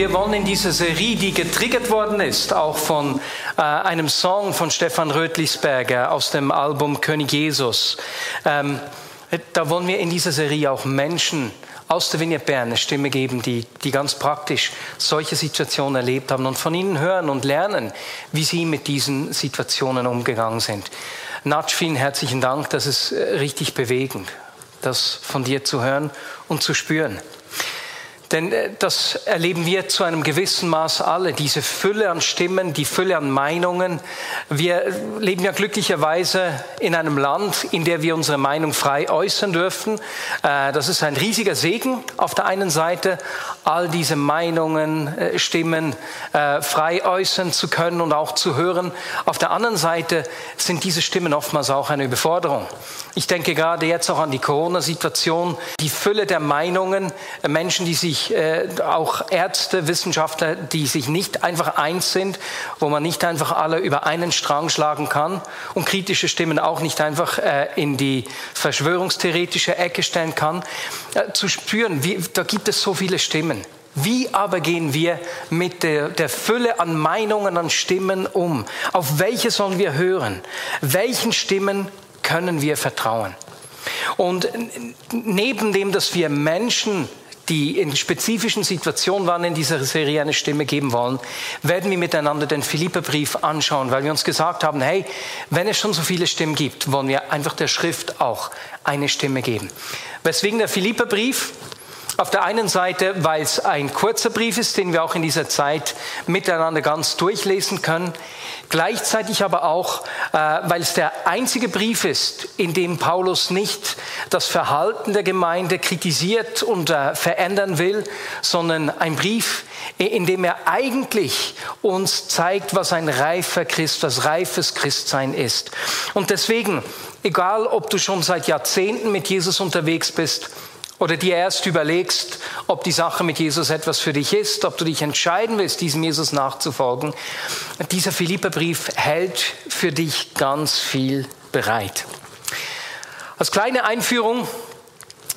Wir wollen in dieser Serie, die getriggert worden ist, auch von äh, einem Song von Stefan Rötlisberger aus dem Album König Jesus, ähm, da wollen wir in dieser Serie auch Menschen aus der Vignette Bern eine Stimme geben, die, die ganz praktisch solche Situationen erlebt haben und von ihnen hören und lernen, wie sie mit diesen Situationen umgegangen sind. Natsch, vielen herzlichen Dank, das ist äh, richtig bewegend, das von dir zu hören und zu spüren. Denn äh, das erleben wir zu einem gewissen Maß alle, diese Fülle an Stimmen, die Fülle an Meinungen. Wir leben ja glücklicherweise in einem Land, in dem wir unsere Meinung frei äußern dürfen. Äh, das ist ein riesiger Segen auf der einen Seite, all diese Meinungen, äh, Stimmen frei äußern zu können und auch zu hören. Auf der anderen Seite sind diese Stimmen oftmals auch eine Überforderung. Ich denke gerade jetzt auch an die Corona-Situation, die Fülle der Meinungen, Menschen, die sich sich äh, auch Ärzte, Wissenschaftler, die sich nicht einfach eins sind, wo man nicht einfach alle über einen Strang schlagen kann und kritische Stimmen auch nicht einfach äh, in die verschwörungstheoretische Ecke stellen kann, äh, zu spüren, wie, da gibt es so viele Stimmen. Wie aber gehen wir mit der, der, Fülle an Meinungen, an Stimmen um? Auf welche sollen wir hören? Welchen Stimmen können wir vertrauen? Und neben dem, dass wir Menschen die in spezifischen Situationen waren in dieser Serie eine Stimme geben wollen, werden wir miteinander den Philipperbrief anschauen, weil wir uns gesagt haben, hey, wenn es schon so viele Stimmen gibt, wollen wir einfach der Schrift auch eine Stimme geben. Weswegen der Philipperbrief auf der einen Seite, weil es ein kurzer Brief ist, den wir auch in dieser Zeit miteinander ganz durchlesen können. Gleichzeitig aber auch, äh, weil es der einzige Brief ist, in dem Paulus nicht das Verhalten der Gemeinde kritisiert und äh, verändern will, sondern ein Brief, in dem er eigentlich uns zeigt, was ein reifer Christ, was reifes Christsein ist. Und deswegen, egal ob du schon seit Jahrzehnten mit Jesus unterwegs bist, oder dir erst überlegst, ob die Sache mit Jesus etwas für dich ist, ob du dich entscheiden willst, diesem Jesus nachzufolgen, dieser Philipperbrief hält für dich ganz viel bereit. Als kleine Einführung,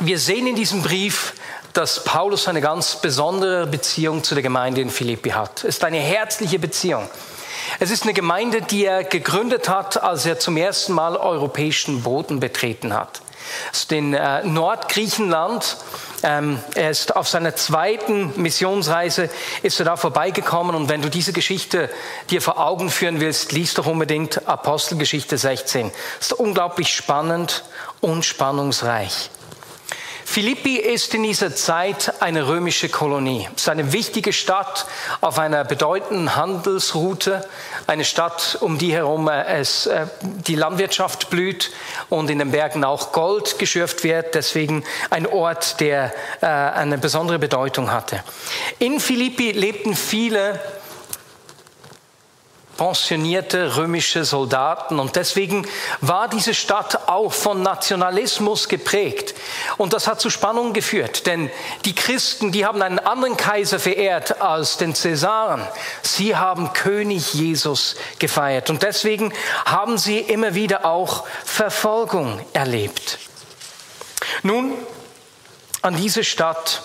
wir sehen in diesem Brief, dass Paulus eine ganz besondere Beziehung zu der Gemeinde in Philippi hat. Es ist eine herzliche Beziehung. Es ist eine Gemeinde, die er gegründet hat, als er zum ersten Mal europäischen Boden betreten hat den äh, Nordgriechenland. Ähm, er ist auf seiner zweiten Missionsreise ist er da vorbeigekommen und wenn du diese Geschichte dir vor Augen führen willst, liest doch unbedingt Apostelgeschichte 16. Das ist unglaublich spannend und spannungsreich. Philippi ist in dieser Zeit eine römische Kolonie. Es ist eine wichtige Stadt auf einer bedeutenden Handelsroute, eine Stadt, um die herum äh, es, äh, die Landwirtschaft blüht und in den Bergen auch Gold geschürft wird. Deswegen ein Ort, der äh, eine besondere Bedeutung hatte. In Philippi lebten viele pensionierte römische Soldaten. Und deswegen war diese Stadt auch von Nationalismus geprägt. Und das hat zu Spannungen geführt, denn die Christen, die haben einen anderen Kaiser verehrt als den Cäsaren. Sie haben König Jesus gefeiert. Und deswegen haben sie immer wieder auch Verfolgung erlebt. Nun, an diese Stadt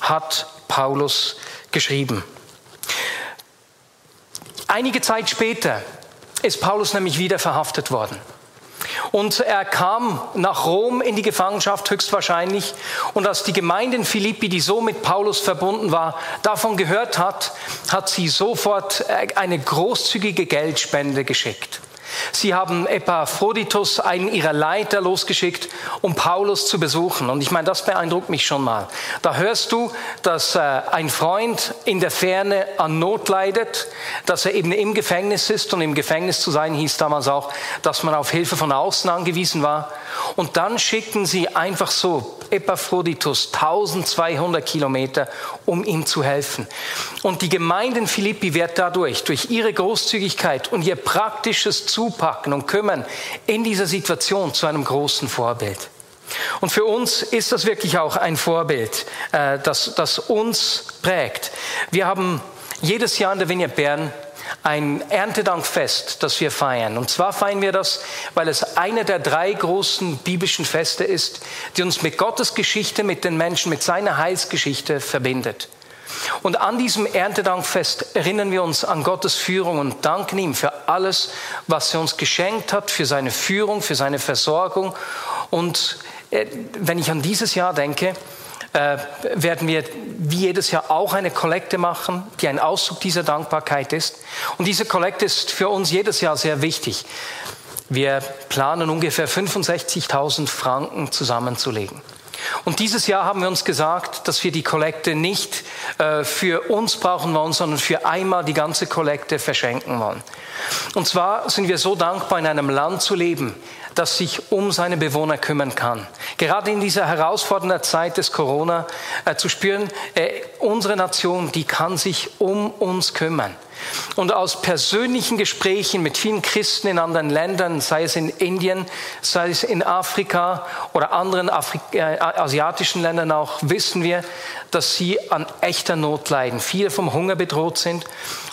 hat Paulus geschrieben. Einige Zeit später ist Paulus nämlich wieder verhaftet worden. Und er kam nach Rom in die Gefangenschaft höchstwahrscheinlich. Und als die Gemeinde in Philippi, die so mit Paulus verbunden war, davon gehört hat, hat sie sofort eine großzügige Geldspende geschickt. Sie haben Epaphroditus, einen ihrer Leiter, losgeschickt, um Paulus zu besuchen. Und ich meine, das beeindruckt mich schon mal. Da hörst du, dass äh, ein Freund in der Ferne an Not leidet, dass er eben im Gefängnis ist. Und im Gefängnis zu sein hieß damals auch, dass man auf Hilfe von außen angewiesen war. Und dann schicken sie einfach so Epaphroditus 1200 Kilometer, um ihm zu helfen. Und die Gemeinde in Philippi wird dadurch, durch ihre Großzügigkeit und ihr praktisches Zupacken und Kümmern in dieser Situation zu einem großen Vorbild. Und für uns ist das wirklich auch ein Vorbild, äh, das, das uns prägt. Wir haben jedes Jahr in der Vignette Bern ein Erntedankfest, das wir feiern. Und zwar feiern wir das, weil es eine der drei großen biblischen Feste ist, die uns mit Gottes Geschichte, mit den Menschen, mit seiner Heilsgeschichte verbindet. Und an diesem Erntedankfest erinnern wir uns an Gottes Führung und danken ihm für alles, was er uns geschenkt hat, für seine Führung, für seine Versorgung. Und äh, wenn ich an dieses Jahr denke, äh, werden wir wie jedes Jahr auch eine Kollekte machen, die ein Ausdruck dieser Dankbarkeit ist. Und diese Kollekte ist für uns jedes Jahr sehr wichtig. Wir planen ungefähr 65.000 Franken zusammenzulegen. Und dieses Jahr haben wir uns gesagt, dass wir die Kollekte nicht äh, für uns brauchen wollen, sondern für einmal die ganze Kollekte verschenken wollen. Und zwar sind wir so dankbar, in einem Land zu leben, das sich um seine Bewohner kümmern kann. Gerade in dieser herausfordernden Zeit des Corona äh, zu spüren, äh, unsere Nation, die kann sich um uns kümmern. Und aus persönlichen Gesprächen mit vielen Christen in anderen Ländern, sei es in Indien, sei es in Afrika oder anderen Afri äh, asiatischen Ländern auch, wissen wir, dass sie an echter Not leiden, viele vom Hunger bedroht sind.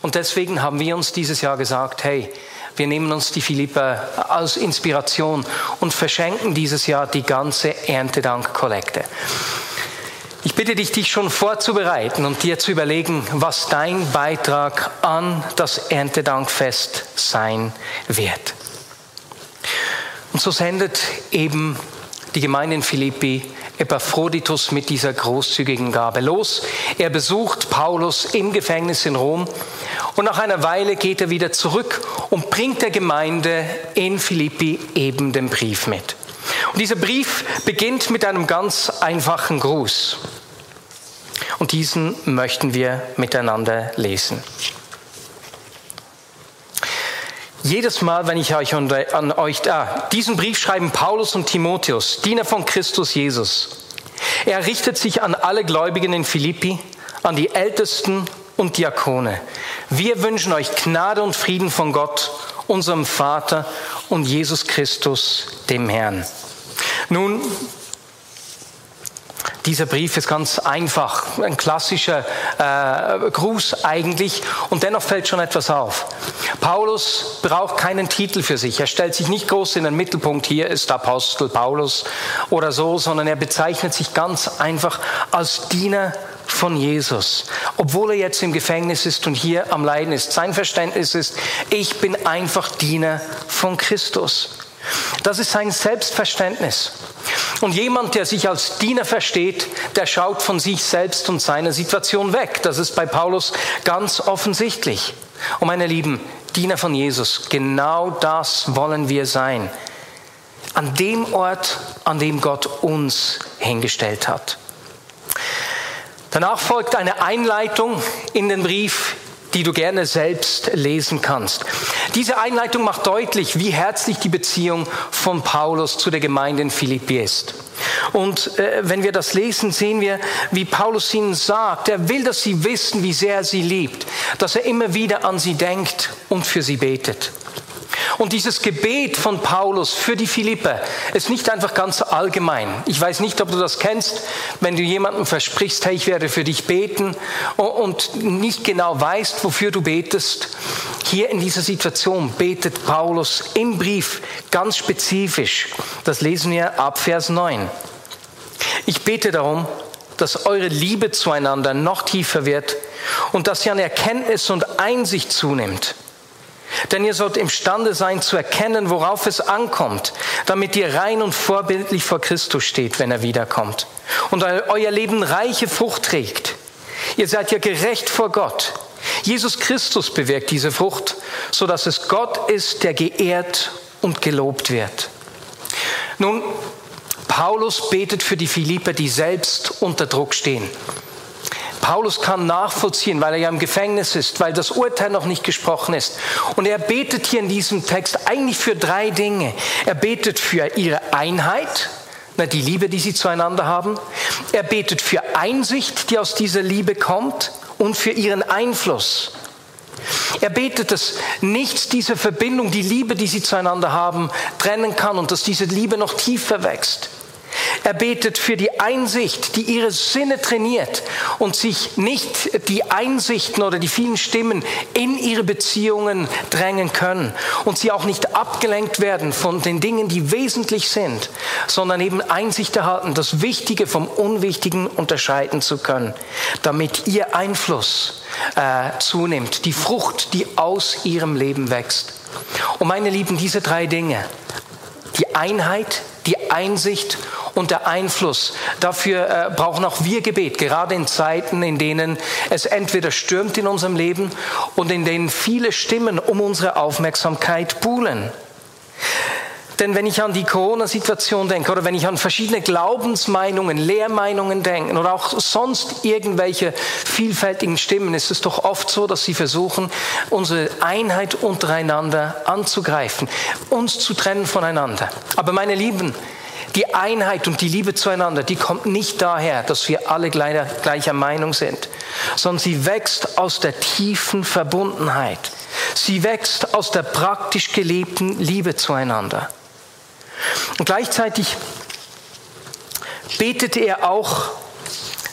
Und deswegen haben wir uns dieses Jahr gesagt, hey, wir nehmen uns die Philippa als Inspiration und verschenken dieses Jahr die ganze Erntedank-Kollekte. Ich bitte dich, dich schon vorzubereiten und dir zu überlegen, was dein Beitrag an das Erntedankfest sein wird. Und so sendet eben die Gemeinde in Philippi Epaphroditus mit dieser großzügigen Gabe los. Er besucht Paulus im Gefängnis in Rom und nach einer Weile geht er wieder zurück und bringt der Gemeinde in Philippi eben den Brief mit. Und dieser Brief beginnt mit einem ganz einfachen Gruß. Und diesen möchten wir miteinander lesen. Jedes Mal, wenn ich euch an euch, ah, diesen Brief schreiben Paulus und Timotheus, Diener von Christus Jesus. Er richtet sich an alle Gläubigen in Philippi, an die Ältesten und Diakone. Wir wünschen euch Gnade und Frieden von Gott, unserem Vater und Jesus Christus, dem Herrn. Nun, dieser Brief ist ganz einfach, ein klassischer äh, Gruß eigentlich und dennoch fällt schon etwas auf. Paulus braucht keinen Titel für sich. Er stellt sich nicht groß in den Mittelpunkt, hier ist Apostel Paulus oder so, sondern er bezeichnet sich ganz einfach als Diener von Jesus, obwohl er jetzt im Gefängnis ist und hier am Leiden ist. Sein Verständnis ist, ich bin einfach Diener von Christus. Das ist sein Selbstverständnis. Und jemand, der sich als Diener versteht, der schaut von sich selbst und seiner Situation weg. Das ist bei Paulus ganz offensichtlich. Und meine Lieben, Diener von Jesus, genau das wollen wir sein. An dem Ort, an dem Gott uns hingestellt hat. Danach folgt eine Einleitung in den Brief, die du gerne selbst lesen kannst. Diese Einleitung macht deutlich, wie herzlich die Beziehung von Paulus zu der Gemeinde in Philippi ist. Und äh, wenn wir das lesen, sehen wir, wie Paulus ihnen sagt, er will, dass sie wissen, wie sehr er sie liebt, dass er immer wieder an sie denkt und für sie betet. Und dieses Gebet von Paulus für die Philipper ist nicht einfach ganz allgemein. Ich weiß nicht, ob du das kennst, wenn du jemandem versprichst, hey, ich werde für dich beten und nicht genau weißt, wofür du betest. Hier in dieser Situation betet Paulus im Brief ganz spezifisch. Das lesen wir ab Vers 9. Ich bete darum, dass eure Liebe zueinander noch tiefer wird und dass sie an Erkenntnis und Einsicht zunimmt denn ihr sollt imstande sein zu erkennen, worauf es ankommt, damit ihr rein und vorbildlich vor Christus steht, wenn er wiederkommt. Und euer Leben reiche Frucht trägt. Ihr seid ja gerecht vor Gott. Jesus Christus bewirkt diese Frucht, so dass es Gott ist, der geehrt und gelobt wird. Nun, Paulus betet für die Philipper, die selbst unter Druck stehen. Paulus kann nachvollziehen, weil er ja im Gefängnis ist, weil das Urteil noch nicht gesprochen ist. Und er betet hier in diesem Text eigentlich für drei Dinge. Er betet für ihre Einheit, die Liebe, die sie zueinander haben. Er betet für Einsicht, die aus dieser Liebe kommt und für ihren Einfluss. Er betet, dass nichts diese Verbindung, die Liebe, die sie zueinander haben, trennen kann und dass diese Liebe noch tiefer wächst. Er betet für die Einsicht, die ihre Sinne trainiert und sich nicht die Einsichten oder die vielen Stimmen in ihre Beziehungen drängen können und sie auch nicht abgelenkt werden von den Dingen, die wesentlich sind, sondern eben Einsicht erhalten, das Wichtige vom Unwichtigen unterscheiden zu können, damit ihr Einfluss äh, zunimmt, die Frucht, die aus ihrem Leben wächst. Und meine Lieben, diese drei Dinge, die Einheit, die Einsicht und der Einfluss. Dafür äh, brauchen auch wir Gebet, gerade in Zeiten, in denen es entweder stürmt in unserem Leben und in denen viele Stimmen um unsere Aufmerksamkeit buhlen. Denn wenn ich an die Corona-Situation denke oder wenn ich an verschiedene Glaubensmeinungen, Lehrmeinungen denke oder auch sonst irgendwelche vielfältigen Stimmen, ist es doch oft so, dass sie versuchen, unsere Einheit untereinander anzugreifen, uns zu trennen voneinander. Aber meine Lieben, die Einheit und die Liebe zueinander, die kommt nicht daher, dass wir alle gleicher, gleicher Meinung sind, sondern sie wächst aus der tiefen Verbundenheit. Sie wächst aus der praktisch gelebten Liebe zueinander. Und gleichzeitig betete er auch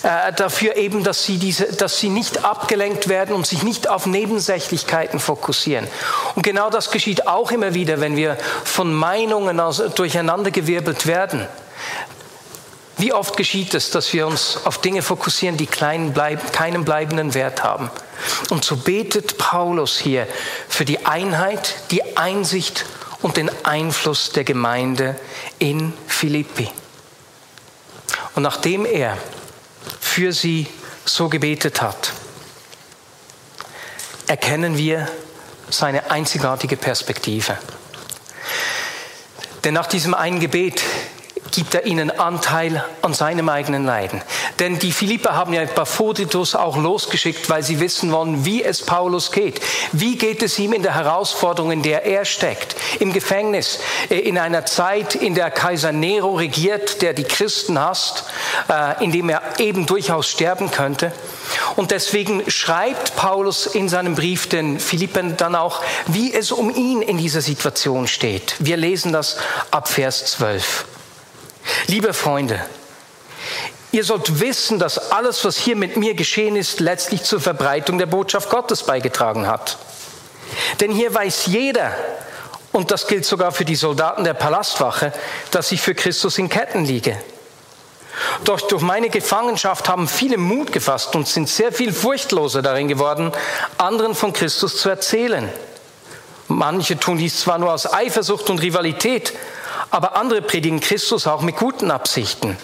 äh, dafür eben, dass sie, diese, dass sie nicht abgelenkt werden und sich nicht auf Nebensächlichkeiten fokussieren. Und genau das geschieht auch immer wieder, wenn wir von Meinungen aus, durcheinandergewirbelt werden. Wie oft geschieht es, dass wir uns auf Dinge fokussieren, die bleib, keinen bleibenden Wert haben? Und so betet Paulus hier für die Einheit, die Einsicht und den Einfluss der Gemeinde in Philippi. Und nachdem er für sie so gebetet hat, erkennen wir seine einzigartige Perspektive. Denn nach diesem einen Gebet gibt er ihnen Anteil an seinem eigenen Leiden. Denn die Philipper haben ja Baphodetus auch losgeschickt, weil sie wissen wollen, wie es Paulus geht. Wie geht es ihm in der Herausforderung, in der er steckt? Im Gefängnis, äh, in einer Zeit, in der Kaiser Nero regiert, der die Christen hasst, äh, in dem er eben durchaus sterben könnte. Und deswegen schreibt Paulus in seinem Brief den Philippern dann auch, wie es um ihn in dieser Situation steht. Wir lesen das ab Vers 12. Liebe Freunde, ihr sollt wissen, dass alles, was hier mit mir geschehen ist, letztlich zur Verbreitung der Botschaft Gottes beigetragen hat. Denn hier weiß jeder, und das gilt sogar für die Soldaten der Palastwache, dass ich für Christus in Ketten liege. Doch durch meine Gefangenschaft haben viele Mut gefasst und sind sehr viel furchtloser darin geworden, anderen von Christus zu erzählen. Manche tun dies zwar nur aus Eifersucht und Rivalität, aber andere predigen Christus auch mit guten Absichten.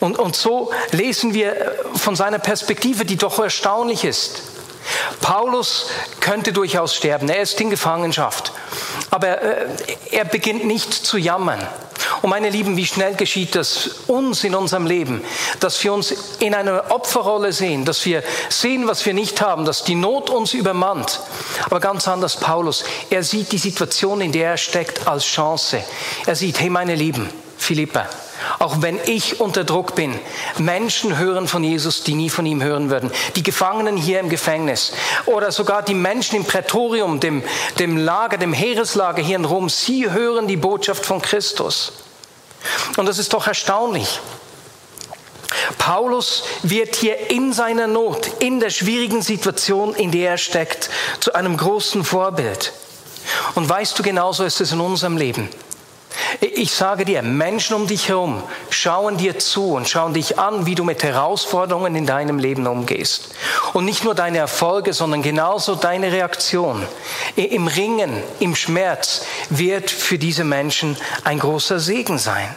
Und, und so lesen wir von seiner Perspektive, die doch erstaunlich ist. Paulus könnte durchaus sterben, er ist in Gefangenschaft, aber äh, er beginnt nicht zu jammern. Und meine Lieben, wie schnell geschieht das uns in unserem Leben, dass wir uns in einer Opferrolle sehen, dass wir sehen, was wir nicht haben, dass die Not uns übermannt. Aber ganz anders Paulus, er sieht die Situation, in der er steckt, als Chance. Er sieht, hey meine Lieben, Philippa, auch wenn ich unter Druck bin. Menschen hören von Jesus, die nie von ihm hören würden. Die Gefangenen hier im Gefängnis oder sogar die Menschen im Prätorium, dem, dem Lager, dem Heereslager hier in Rom, sie hören die Botschaft von Christus. Und das ist doch erstaunlich. Paulus wird hier in seiner Not, in der schwierigen Situation, in der er steckt, zu einem großen Vorbild. Und weißt du, genauso ist es in unserem Leben. Ich sage dir, Menschen um dich herum schauen dir zu und schauen dich an, wie du mit Herausforderungen in deinem Leben umgehst. Und nicht nur deine Erfolge, sondern genauso deine Reaktion im Ringen, im Schmerz wird für diese Menschen ein großer Segen sein.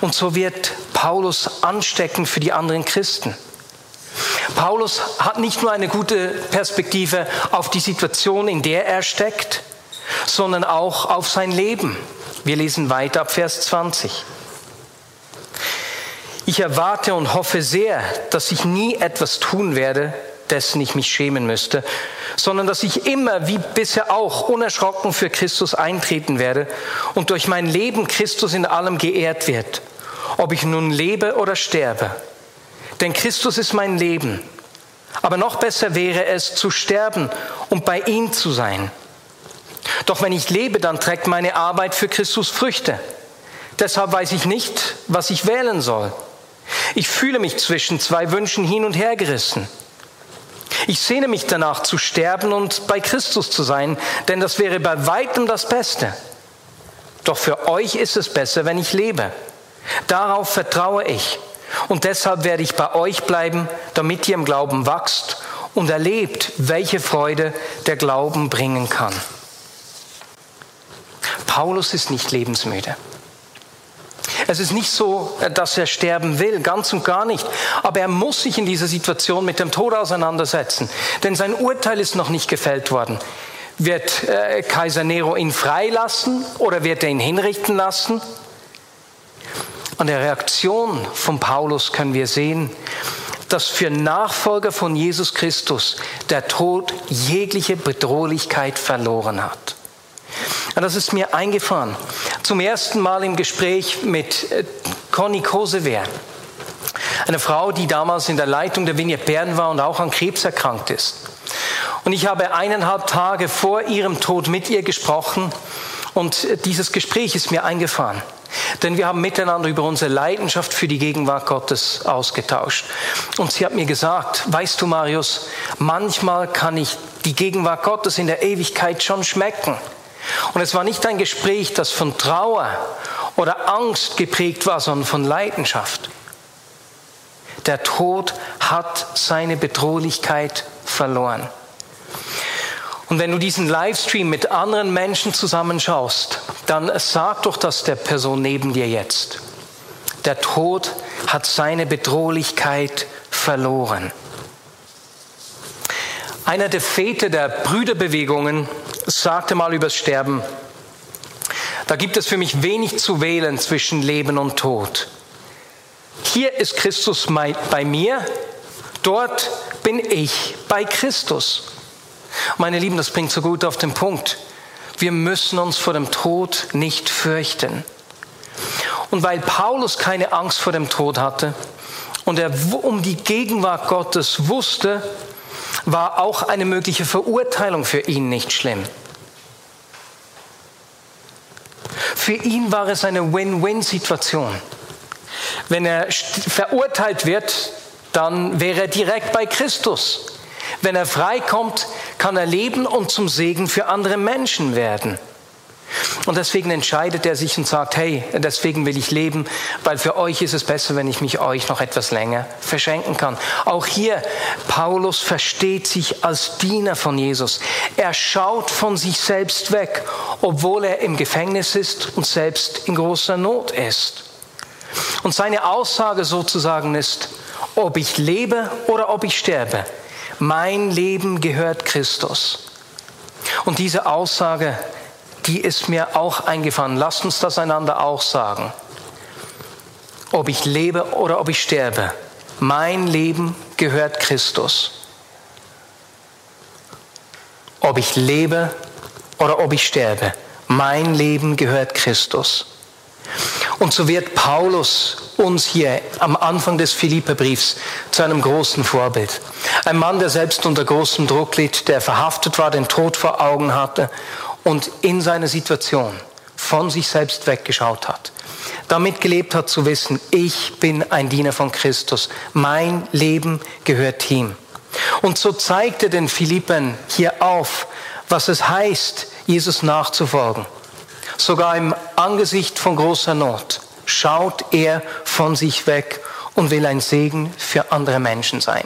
Und so wird Paulus anstecken für die anderen Christen. Paulus hat nicht nur eine gute Perspektive auf die Situation, in der er steckt, sondern auch auf sein Leben. Wir lesen weiter ab Vers 20. Ich erwarte und hoffe sehr, dass ich nie etwas tun werde, dessen ich mich schämen müsste, sondern dass ich immer, wie bisher auch, unerschrocken für Christus eintreten werde und durch mein Leben Christus in allem geehrt wird, ob ich nun lebe oder sterbe. Denn Christus ist mein Leben. Aber noch besser wäre es, zu sterben und bei ihm zu sein. Doch wenn ich lebe, dann trägt meine Arbeit für Christus Früchte. Deshalb weiß ich nicht, was ich wählen soll. Ich fühle mich zwischen zwei Wünschen hin und her gerissen. Ich sehne mich danach zu sterben und bei Christus zu sein, denn das wäre bei weitem das Beste. Doch für euch ist es besser, wenn ich lebe. Darauf vertraue ich. Und deshalb werde ich bei euch bleiben, damit ihr im Glauben wachst und erlebt, welche Freude der Glauben bringen kann. Paulus ist nicht lebensmüde. Es ist nicht so, dass er sterben will, ganz und gar nicht. Aber er muss sich in dieser Situation mit dem Tod auseinandersetzen, denn sein Urteil ist noch nicht gefällt worden. Wird äh, Kaiser Nero ihn freilassen oder wird er ihn hinrichten lassen? An der Reaktion von Paulus können wir sehen, dass für Nachfolger von Jesus Christus der Tod jegliche Bedrohlichkeit verloren hat. Und das ist mir eingefahren. Zum ersten Mal im Gespräch mit äh, Conny Kosewehr. Eine Frau, die damals in der Leitung der Vignette Bern war und auch an Krebs erkrankt ist. Und ich habe eineinhalb Tage vor ihrem Tod mit ihr gesprochen und äh, dieses Gespräch ist mir eingefahren. Denn wir haben miteinander über unsere Leidenschaft für die Gegenwart Gottes ausgetauscht. Und sie hat mir gesagt, weißt du Marius, manchmal kann ich die Gegenwart Gottes in der Ewigkeit schon schmecken. Und es war nicht ein Gespräch, das von Trauer oder Angst geprägt war, sondern von Leidenschaft. Der Tod hat seine Bedrohlichkeit verloren. Und wenn du diesen Livestream mit anderen Menschen zusammenschaust, dann sag doch das der Person neben dir jetzt. Der Tod hat seine Bedrohlichkeit verloren. Einer der Väter der Brüderbewegungen sagte mal übers Sterben, da gibt es für mich wenig zu wählen zwischen Leben und Tod. Hier ist Christus bei mir, dort bin ich bei Christus. Meine Lieben, das bringt so gut auf den Punkt. Wir müssen uns vor dem Tod nicht fürchten. Und weil Paulus keine Angst vor dem Tod hatte und er um die Gegenwart Gottes wusste, war auch eine mögliche Verurteilung für ihn nicht schlimm. Für ihn war es eine Win-Win-Situation. Wenn er verurteilt wird, dann wäre er direkt bei Christus. Wenn er freikommt, kann er leben und zum Segen für andere Menschen werden. Und deswegen entscheidet er sich und sagt, hey, deswegen will ich leben, weil für euch ist es besser, wenn ich mich euch noch etwas länger verschenken kann. Auch hier, Paulus versteht sich als Diener von Jesus. Er schaut von sich selbst weg, obwohl er im Gefängnis ist und selbst in großer Not ist. Und seine Aussage sozusagen ist, ob ich lebe oder ob ich sterbe, mein Leben gehört Christus. Und diese Aussage die ist mir auch eingefahren. Lasst uns das einander auch sagen. Ob ich lebe oder ob ich sterbe, mein Leben gehört Christus. Ob ich lebe oder ob ich sterbe, mein Leben gehört Christus. Und so wird Paulus uns hier am Anfang des Philipperbriefs zu einem großen Vorbild. Ein Mann, der selbst unter großem Druck litt, der verhaftet war, den Tod vor Augen hatte und in seiner Situation von sich selbst weggeschaut hat. Damit gelebt hat zu wissen, ich bin ein Diener von Christus. Mein Leben gehört ihm. Und so zeigt er den Philippen hier auf, was es heißt, Jesus nachzufolgen. Sogar im Angesicht von großer Not schaut er von sich weg und will ein Segen für andere Menschen sein.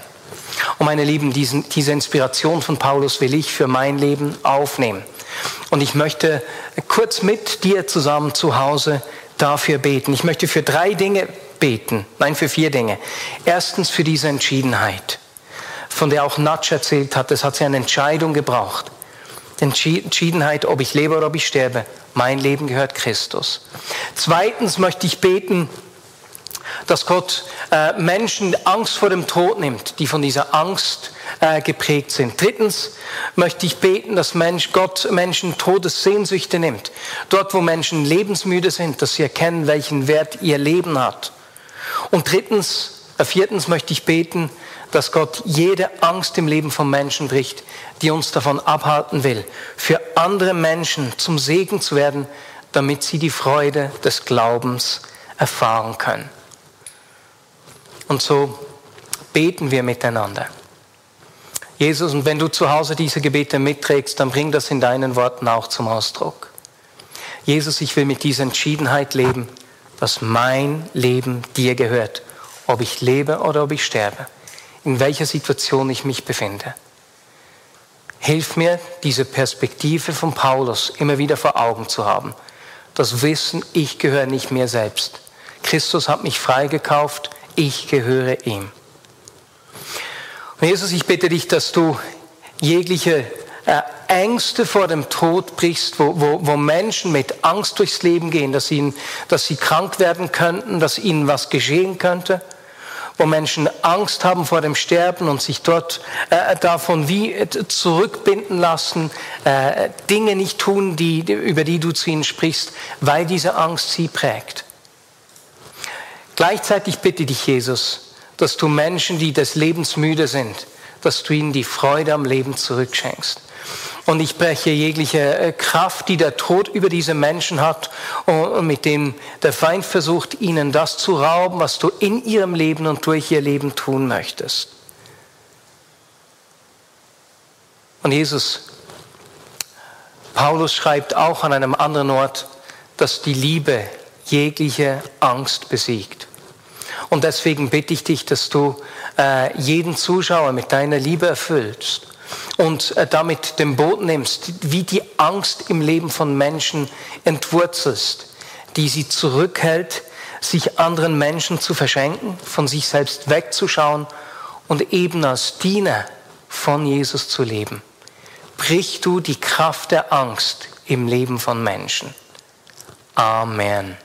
Und meine Lieben, diesen, diese Inspiration von Paulus will ich für mein Leben aufnehmen. Und ich möchte kurz mit dir zusammen zu Hause dafür beten. Ich möchte für drei Dinge beten, nein, für vier Dinge. Erstens für diese Entschiedenheit. von der auch Natsch erzählt hat. Es hat sie eine Entscheidung gebraucht. Entschiedenheit, ob ich lebe oder ob ich sterbe. Mein Leben gehört Christus. Zweitens möchte ich beten, dass Gott äh, Menschen Angst vor dem Tod nimmt, die von dieser Angst äh, geprägt sind. Drittens möchte ich beten, dass Mensch, Gott Menschen Todessehnsüchte nimmt. Dort, wo Menschen lebensmüde sind, dass sie erkennen, welchen Wert ihr Leben hat. Und drittens, äh, viertens möchte ich beten, dass Gott jede Angst im Leben von Menschen bricht, die uns davon abhalten will, für andere Menschen zum Segen zu werden, damit sie die Freude des Glaubens erfahren können. Und so beten wir miteinander. Jesus, und wenn du zu Hause diese Gebete mitträgst, dann bring das in deinen Worten auch zum Ausdruck. Jesus, ich will mit dieser Entschiedenheit leben, dass mein Leben dir gehört, ob ich lebe oder ob ich sterbe, in welcher Situation ich mich befinde. Hilf mir, diese Perspektive von Paulus immer wieder vor Augen zu haben. Das Wissen, ich gehöre nicht mir selbst. Christus hat mich freigekauft, ich gehöre ihm. Und Jesus, ich bitte dich, dass du jegliche äh, Ängste vor dem Tod brichst, wo, wo, wo Menschen mit Angst durchs Leben gehen, dass, ihnen, dass sie krank werden könnten, dass ihnen was geschehen könnte, wo Menschen Angst haben vor dem Sterben und sich dort äh, davon wie zurückbinden lassen, äh, Dinge nicht tun, die, über die du zu ihnen sprichst, weil diese Angst sie prägt. Gleichzeitig bitte dich, Jesus, dass du Menschen, die des Lebens müde sind, dass du ihnen die Freude am Leben zurückschenkst. Und ich breche jegliche äh, Kraft, die der Tod über diese Menschen hat und mit dem der Feind versucht, ihnen das zu rauben, was du in ihrem Leben und durch ihr Leben tun möchtest. Und Jesus, Paulus schreibt auch an einem anderen Ort, dass die Liebe jegliche Angst besiegt. Und deswegen bitte ich dich, dass du äh, jeden Zuschauer mit deiner Liebe erfüllst und äh, damit den Boden nimmst, wie die Angst im Leben von Menschen entwurzelst, die sie zurückhält, sich anderen Menschen zu verschenken, von sich selbst wegzuschauen und eben als Diener von Jesus zu leben. Brich du die Kraft der Angst im Leben von Menschen. Amen.